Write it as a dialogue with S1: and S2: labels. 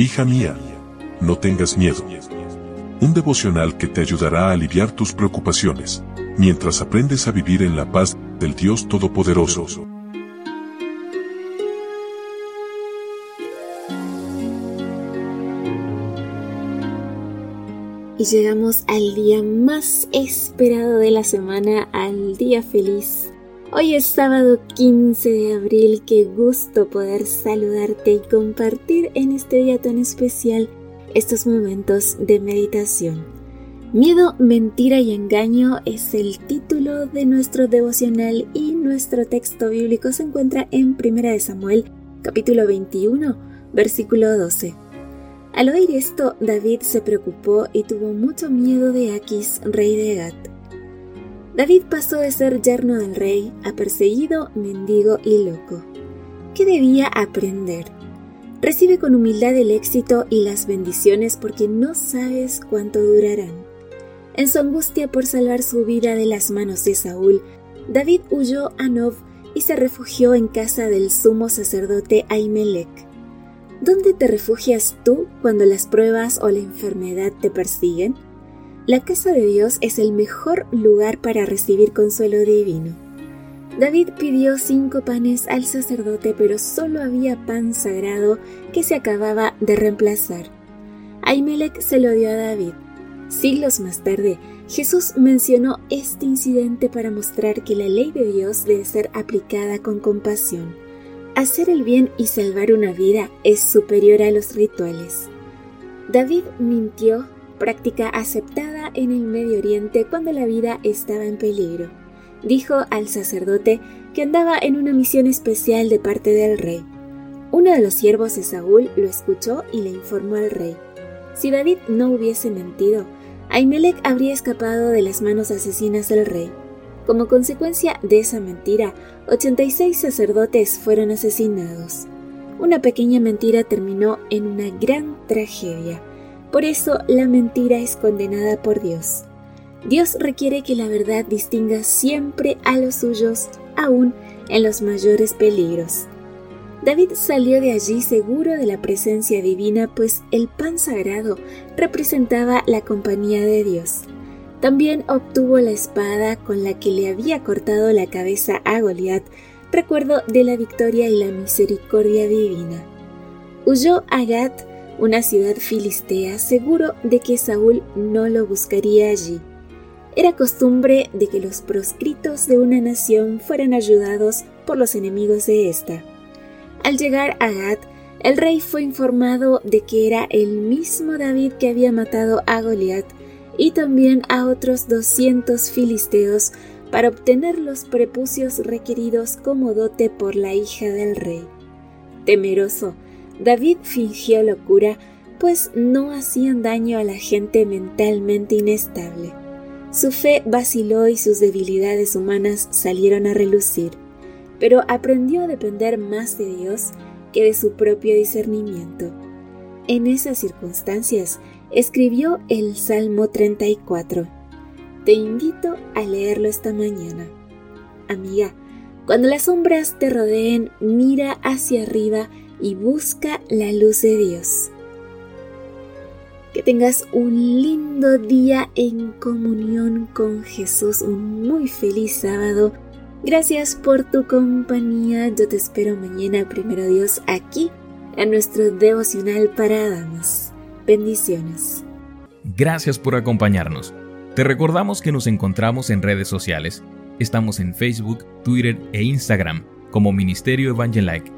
S1: Hija mía, no tengas miedo. Un devocional que te ayudará a aliviar tus preocupaciones, mientras aprendes a vivir en la paz del Dios Todopoderoso.
S2: Y llegamos al día más esperado de la semana, al día feliz Hoy es sábado 15 de abril, qué gusto poder saludarte y compartir en este día tan especial estos momentos de meditación. Miedo, mentira y engaño es el título de nuestro devocional y nuestro texto bíblico se encuentra en 1 Samuel capítulo 21 versículo 12. Al oír esto, David se preocupó y tuvo mucho miedo de Aquis, rey de Gat. David pasó de ser yerno del rey a perseguido, mendigo y loco. ¿Qué debía aprender? Recibe con humildad el éxito y las bendiciones porque no sabes cuánto durarán. En su angustia por salvar su vida de las manos de Saúl, David huyó a Nob y se refugió en casa del sumo sacerdote Ahimelech. ¿Dónde te refugias tú cuando las pruebas o la enfermedad te persiguen? La casa de Dios es el mejor lugar para recibir consuelo divino. David pidió cinco panes al sacerdote, pero solo había pan sagrado que se acababa de reemplazar. Ahimelech se lo dio a David. Siglos más tarde, Jesús mencionó este incidente para mostrar que la ley de Dios debe ser aplicada con compasión. Hacer el bien y salvar una vida es superior a los rituales. David mintió práctica aceptada en el Medio Oriente cuando la vida estaba en peligro. Dijo al sacerdote que andaba en una misión especial de parte del rey. Uno de los siervos de Saúl lo escuchó y le informó al rey. Si David no hubiese mentido, Ahimelech habría escapado de las manos asesinas del rey. Como consecuencia de esa mentira, 86 sacerdotes fueron asesinados. Una pequeña mentira terminó en una gran tragedia. Por eso la mentira es condenada por Dios. Dios requiere que la verdad distinga siempre a los suyos, aún en los mayores peligros. David salió de allí seguro de la presencia divina, pues el pan sagrado representaba la compañía de Dios. También obtuvo la espada con la que le había cortado la cabeza a Goliat, recuerdo de la victoria y la misericordia divina. Huyó a Gat una ciudad filistea, seguro de que Saúl no lo buscaría allí. Era costumbre de que los proscritos de una nación fueran ayudados por los enemigos de ésta. Al llegar a Gad, el rey fue informado de que era el mismo David que había matado a Goliat y también a otros 200 filisteos para obtener los prepucios requeridos como dote por la hija del rey. Temeroso, David fingió locura, pues no hacían daño a la gente mentalmente inestable. Su fe vaciló y sus debilidades humanas salieron a relucir, pero aprendió a depender más de Dios que de su propio discernimiento. En esas circunstancias, escribió el Salmo 34. Te invito a leerlo esta mañana. Amiga, cuando las sombras te rodeen, mira hacia arriba y busca la luz de Dios. Que tengas un lindo día en comunión con Jesús, un muy feliz sábado. Gracias por tu compañía. Yo te espero mañana, primero Dios, aquí en nuestro devocional para damas. Bendiciones.
S3: Gracias por acompañarnos. Te recordamos que nos encontramos en redes sociales. Estamos en Facebook, Twitter e Instagram como Ministerio Evangelike